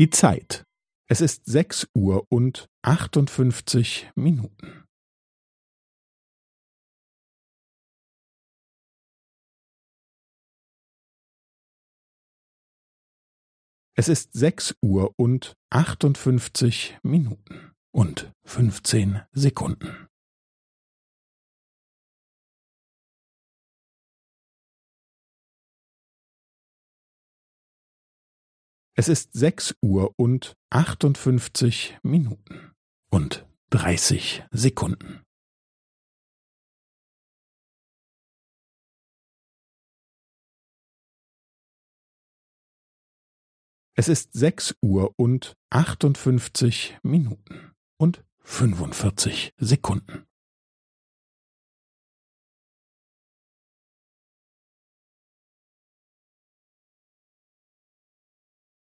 Die Zeit. Es ist sechs Uhr und achtundfünfzig Minuten. Es ist sechs Uhr und achtundfünfzig Minuten und fünfzehn Sekunden. Es ist sechs Uhr und achtundfünfzig Minuten und dreißig Sekunden. Es ist sechs Uhr und achtundfünfzig Minuten und fünfundvierzig Sekunden.